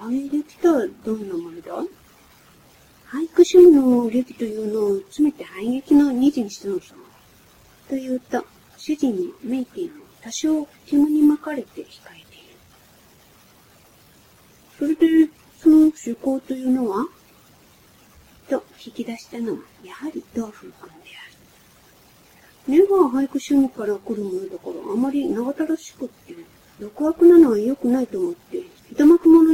俳歴とはどんなものだ俳句趣味の歴というのを詰めて俳劇の二次にしたのさ。というと、主人にメイティも多少煙に巻かれて控えている。それで、その趣向というのはと引き出したのは、やはり道風君である。根が俳句趣味から来るものだから、あまり長たらしくって、独悪なのは良くないと思って、一幕物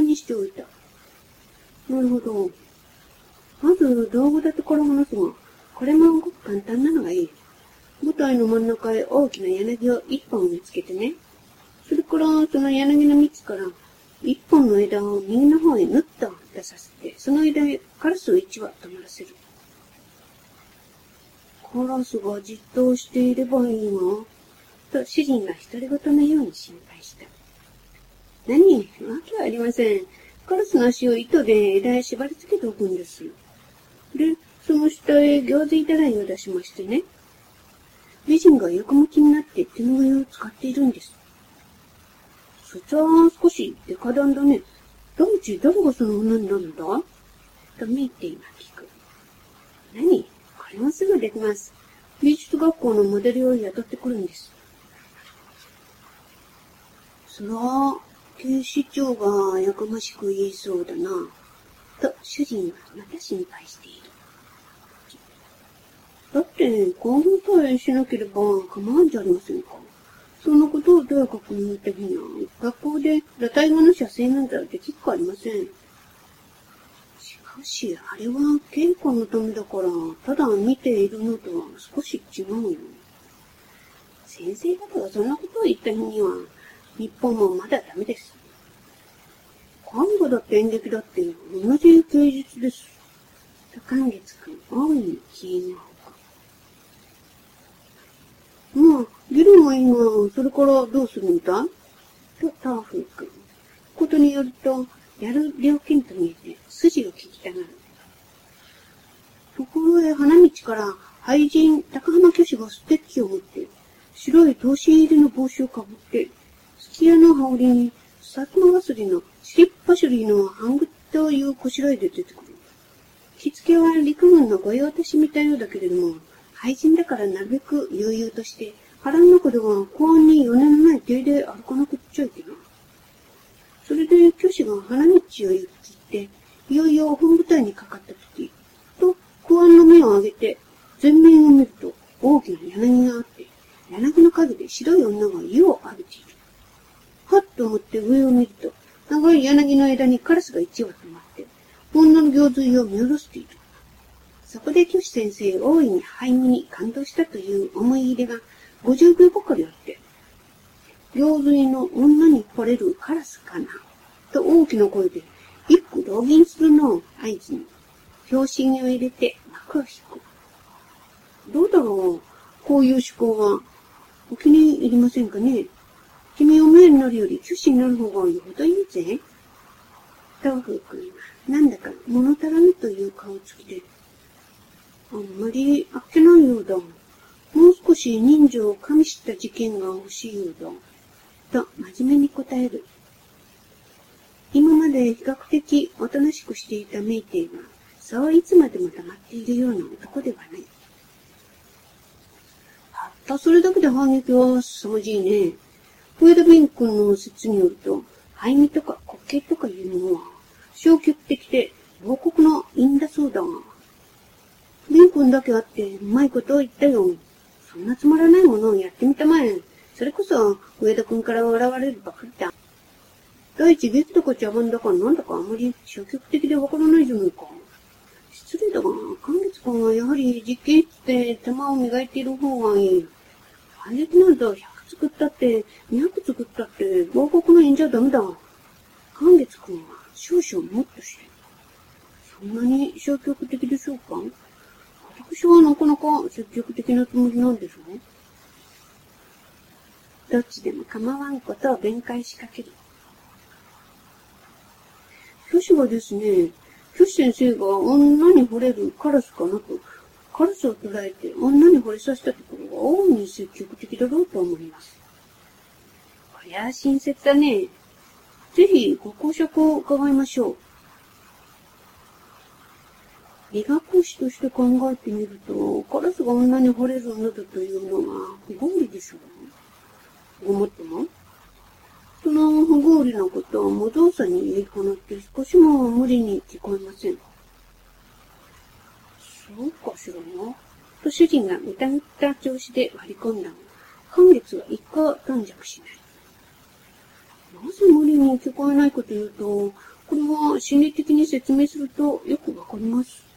にしておいた。なるほど。まず、道具立てから話すが、これもごく簡単なのがいい。舞台の真ん中へ大きな柳を一本見つけてね。それから、その柳の蜜から、一本の枝を右の方へぬっと出させて、その枝へカラスを一羽止まらせる。カラスがじっとしていればいいが、と主人が独り言のように心配した。何？わけありません。カラスの足を糸で枝へ縛り付けておくんですよ。で、その下へ餃子いたらいを出しましてね。美人が横向きになって手の上を使っているんです。そちは少しデカダンだね。どうち誰がその女になるんだ？と見て今聞く。何？これもすぐできます。美術学校のモデルを雇ってくるんです。そら、警視庁がやかましく言いそうだな。と主人はまた心配している。だって、興奮さえしなければ構わんじゃありませんか。そんなことをとやかく言った日に、学校で裸体語の写生なんてできっこありません。しかし、あれは稽古のためだから、ただ見ているのとは少し違うよ。先生方がそんなことを言った日には、日本もまだダメです。看護だって演劇だって同じ芸術です。と寛月くん、大いに消えぬほか。まあ、議論はいいが、それからどうするんだ？と、ターフー君。ことによると、やる料金と見えて、筋を聞きたがる。ところへ花道から俳人高浜巨子がステッキを持って、白い頭身入りの帽子をかぶって、すき家の羽織に、薩摩わすりのシリッパシュリーの半グというこしらえで出てくる。着付けは陸軍の御用達みたいようだけれども、廃人だからなるべく悠々として、腹の中では公安に4年前手で歩かなくっちゃいけない。それで、教師が花道を行って、いよいよ本部隊にかかった時、と、公安の目を上げて、前面を見ると、大きな柳があって、柳の陰で白い女が湯を浴びている。と思って上を見ると、長い柳の枝にカラスが一羽止まって、女の行水を見下ろしている。そこで教師先生大いに灰身に感動したという思い入れが50秒ばかりあって、行水の女に惚れるカラスかな、と大きな声で、一句浪銀するのを合図に、拍子木を入れて幕を引く。どうだろうこういう思考は、お気に入りませんかね？君お前になるより教師になる方がよほどいいぜ。東風君は、なんだか物足らぬという顔つきで、あんまりあっけないようだ。もう少し人情を加味した事件が欲しいようだ。と真面目に答える。今まで比較的おとなしくしていたメイテイは、そういつまでも黙っているような男ではない。たったそれだけで反撃は凄まじいね。フエダビン君の説によると、肺味とか滑稽とかいうものは、消極的で亡国の因だそうだが、ビン君だけあって、うまいことを言ったよ。そんなつまらないものをやってみたまえ。それこそ、上田君から笑われるばかりだ。第一、月とか茶番だかなんだかあまり消極的でわからないじゃないか。失礼だが、寛月君はやはり実験室で手間を磨いている方がいい。反撃なんだ、作ったって、200作ったって、合格の縁じゃダメだ。寛月君は少々もっとして。そんなに消極的でしょうか？私はなかなか積極的なつもりなんですね。どっちでも構わんことを弁解しかける。教師はですね、教師先生が女に惚れるカラスかなとカラスを捉えて女に惚れさせたところ大いに積極的だろうと思います。こりゃ親切だね。ぜひご講釈を伺いましょう。理学史として考えてみると、カラスが女に惚れるなどというのは不合理でしょう。ごもっともその不合理なことを無造作に言い放って少しも無理に聞こえません。そうかしらな。と主人が疑った調子で割り込んだが、半月は一向頓着しない。なぜ無理に聞こえないかというと、これは心理的に説明するとよくわかります。